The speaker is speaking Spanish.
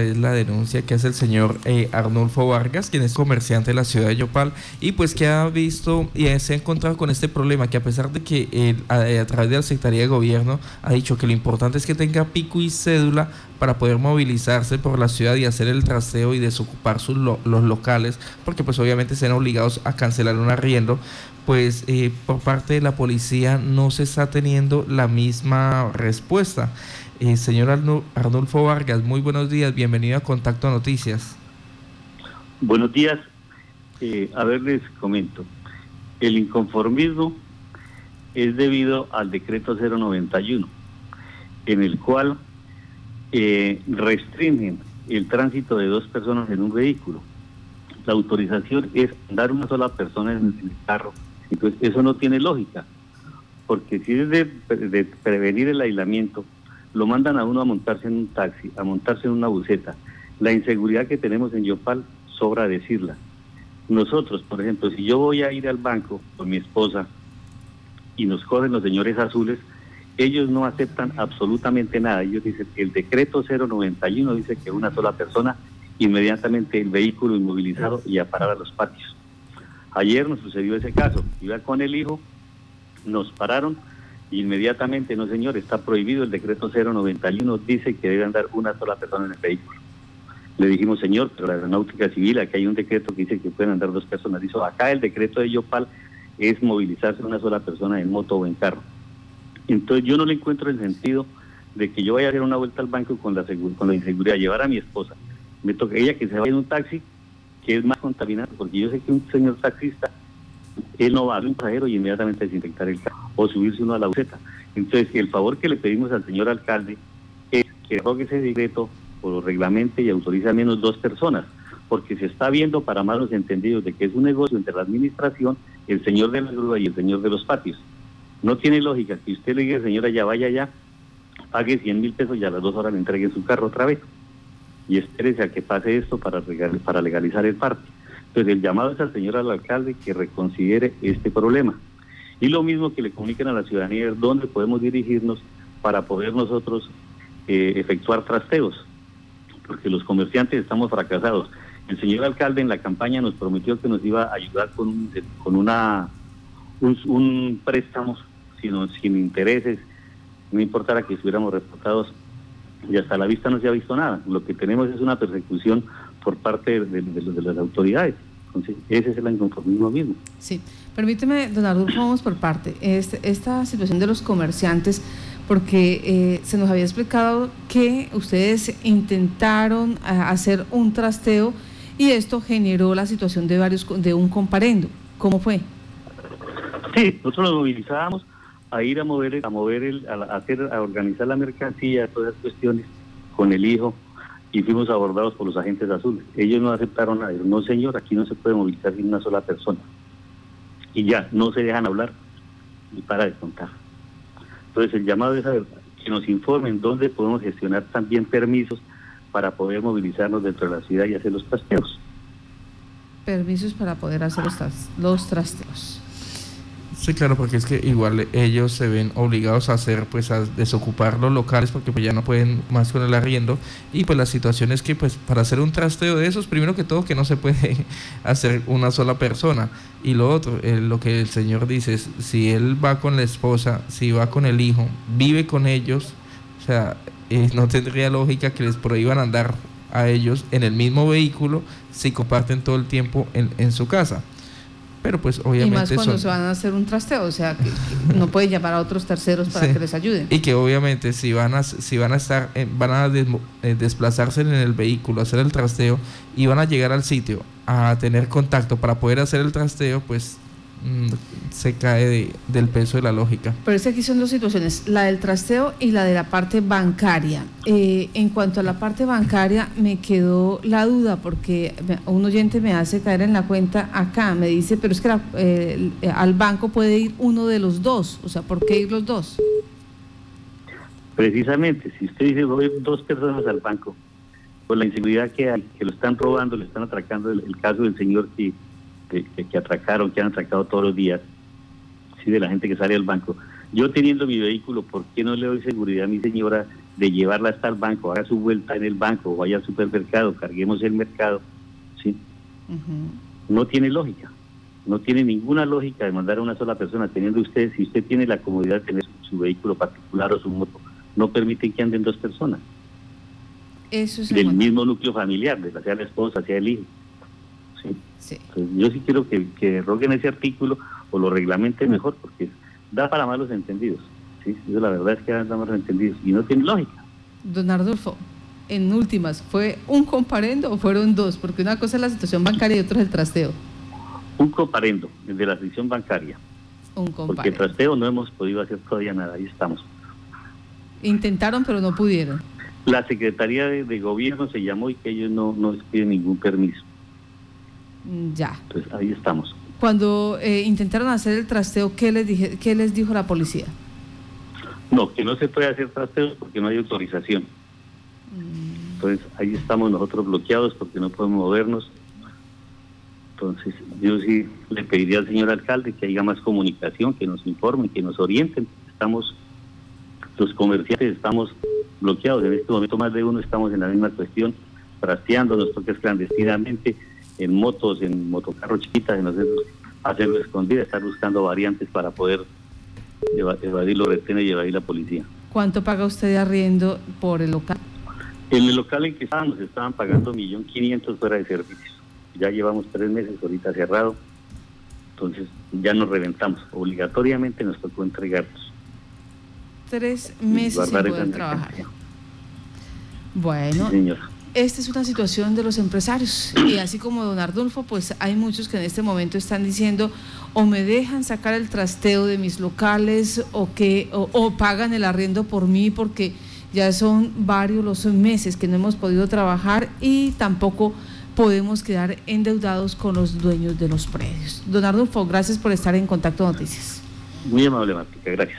es la denuncia que hace el señor eh, Arnulfo Vargas, quien es comerciante de la ciudad de Yopal, y pues que ha visto y se ha encontrado con este problema, que a pesar de que a, través de la Secretaría de Gobierno ha dicho que lo importante es que tenga pico y cédula para poder movilizarse por la ciudad y hacer el traseo y desocupar sus los locales, porque pues obviamente serán obligados a cancelar un arriendo, pues eh, por parte de la policía no se está teniendo la misma respuesta. Eh, señor Arnulfo Vargas, muy buenos días, bienvenido a Contacto Noticias. Buenos días, eh, a ver les comento. El inconformismo es debido al decreto 091, en el cual eh, restringen el tránsito de dos personas en un vehículo. La autorización es dar una sola persona en el carro. Entonces, eso no tiene lógica, porque si es de prevenir el aislamiento, lo mandan a uno a montarse en un taxi, a montarse en una buceta. La inseguridad que tenemos en Yopal sobra decirla. Nosotros, por ejemplo, si yo voy a ir al banco con mi esposa y nos cogen los señores azules, ellos no aceptan absolutamente nada. Ellos dicen que el decreto 091 dice que una sola persona, inmediatamente el vehículo inmovilizado y a parar a los patios. Ayer nos sucedió ese caso. Iba con el hijo, nos pararon Inmediatamente, no señor, está prohibido, el decreto 091 dice que debe andar una sola persona en el vehículo. Le dijimos, señor, pero la aeronáutica civil, aquí hay un decreto que dice que pueden andar dos personas. Dijo, acá el decreto de Yopal es movilizarse una sola persona en moto o en carro. Entonces yo no le encuentro el sentido de que yo vaya a hacer una vuelta al banco con la, con la inseguridad, llevar a mi esposa. Me toca ella que se vaya en un taxi, que es más contaminante, porque yo sé que un señor taxista él no va a un pasajero y inmediatamente desinfectar el carro o subirse uno a la buceta. Entonces, el favor que le pedimos al señor alcalde es que rogue ese decreto o reglamente y autorice a menos dos personas, porque se está viendo para malos entendidos de que es un negocio entre la administración, el señor de la grúa y el señor de los patios. No tiene lógica que usted le diga, señora, ya vaya ya, pague 100 mil pesos y a las dos horas le entregue su carro otra vez. Y espérese a que pase esto para, para legalizar el parque. Entonces el llamado es al señor alcalde que reconsidere este problema. Y lo mismo que le comuniquen a la ciudadanía dónde podemos dirigirnos para poder nosotros eh, efectuar trasteos, porque los comerciantes estamos fracasados. El señor alcalde en la campaña nos prometió que nos iba a ayudar con un, con una un, préstamo sino, sin intereses, no importara que estuviéramos reportados y hasta la vista no se ha visto nada. Lo que tenemos es una persecución por parte de, las autoridades. Entonces, ese es el inconformismo mismo. Sí, permíteme, don Arnulfo, vamos por parte. Este, esta situación de los comerciantes, porque eh, se nos había explicado que ustedes intentaron eh, hacer un trasteo y esto generó la situación de varios de un comparendo. ¿Cómo fue? Sí, nosotros nos movilizábamos a ir a mover, a mover, el, a, hacer, a organizar la mercancía, todas esas cuestiones con el hijo y fuimos abordados por los agentes azules. Ellos no aceptaron nada. No, señor, aquí no se puede movilizar sin una sola persona. Y ya, no se dejan hablar y para de contar. Entonces, el llamado es a que nos informen dónde podemos gestionar también permisos para poder movilizarnos dentro de la ciudad y hacer los trasteos. Permisos para poder hacer los trasteos. Sí, claro, porque es que igual ellos se ven obligados a hacer, pues a desocupar los locales porque pues ya no pueden más con el arriendo. Y pues la situación es que pues para hacer un trasteo de esos, primero que todo que no se puede hacer una sola persona. Y lo otro, eh, lo que el señor dice es si él va con la esposa, si va con el hijo, vive con ellos, o sea, eh, no tendría lógica que les prohíban andar a ellos en el mismo vehículo si comparten todo el tiempo en, en su casa pero pues obviamente... Y más cuando se van a hacer un trasteo, o sea, que, no puede llamar a otros terceros para que les ayuden. Y que obviamente si van a, si van a estar, van a eh, desplazarse en el vehículo, hacer el trasteo y van a llegar al sitio a tener contacto para poder hacer el trasteo, pues se cae del peso de la lógica. Pero es que aquí son dos situaciones, la del trasteo y la de la parte bancaria. Eh, en cuanto a la parte bancaria, me quedó la duda porque un oyente me hace caer en la cuenta acá, me dice, pero es que eh, al banco puede ir uno de los dos, o sea, ¿por qué ir los dos? Precisamente, si usted dice, voy dos personas al banco, por la inseguridad que hay, que lo están robando, le están atracando, el caso del señor que que, atracaron, que han atracado todos los días, sí, de la gente que sale del banco. Yo teniendo mi vehículo, ¿por qué no le doy seguridad a mi señora de llevarla hasta el banco, haga su vuelta en el banco, vaya al supermercado, carguemos el mercado, ¿sí? No tiene lógica, no tiene ninguna lógica de mandar a una sola persona, teniendo usted, si usted tiene la comodidad de tener su, vehículo particular o su moto, no permite que anden dos personas. Eso es del mismo núcleo familiar, sea la esposa, sea el hijo. ¿Sí? yo sí quiero que, que roguen ese artículo o lo reglamente mejor, porque da para malos entendidos. Sí, la verdad es que andamos entendidos y no tiene lógica. Don Ardulfo, en últimas, ¿fue un comparendo o fueron dos? Porque una cosa es la situación bancaria y otra es el trasteo. Un comparendo, el de la situación bancaria. Un comparendo. Porque el trasteo no hemos podido hacer todavía nada, ahí estamos. Intentaron, pero no pudieron. La Secretaría de, Gobierno se llamó y que ellos no, no piden ningún permiso. Mm, ya. Entonces ahí estamos. Cuando eh, intentaron hacer el trasteo, ¿qué les, dije, ¿qué les dijo la policía? No, que no se puede hacer trasteo porque no hay autorización. Mm. Entonces ahí estamos nosotros bloqueados porque no podemos movernos. Entonces yo sí le pediría al señor alcalde que haya más comunicación, que nos informen, que nos orienten. Estamos, los comerciantes estamos bloqueados. En este momento más de uno estamos en la misma cuestión, trasteando los toques clandestinamente, en motos, en motocarros chiquitas, en hacerlo, hacerlo escondida, estar buscando variantes para poder evadir los retenes y evadir la policía. ¿Cuánto paga usted de arriendo por el local? En el local en que estábamos estaban pagando 1.500.000 fuera de servicios. Ya llevamos tres meses ahorita cerrado, entonces ya nos reventamos. Obligatoriamente nos tocó entregarnos. Tres meses sin poder trabajar. Bueno, señor esta es una situación de los empresarios y así como don Ardulfo, pues hay muchos que en este momento están diciendo o me dejan sacar el trasteo de mis locales o que o, pagan el arriendo por mí porque ya son varios los meses que no hemos podido trabajar y tampoco podemos quedar endeudados con los dueños de los predios. Don Ardulfo, gracias por estar en Contacto Noticias. Muy amable, Martica, gracias.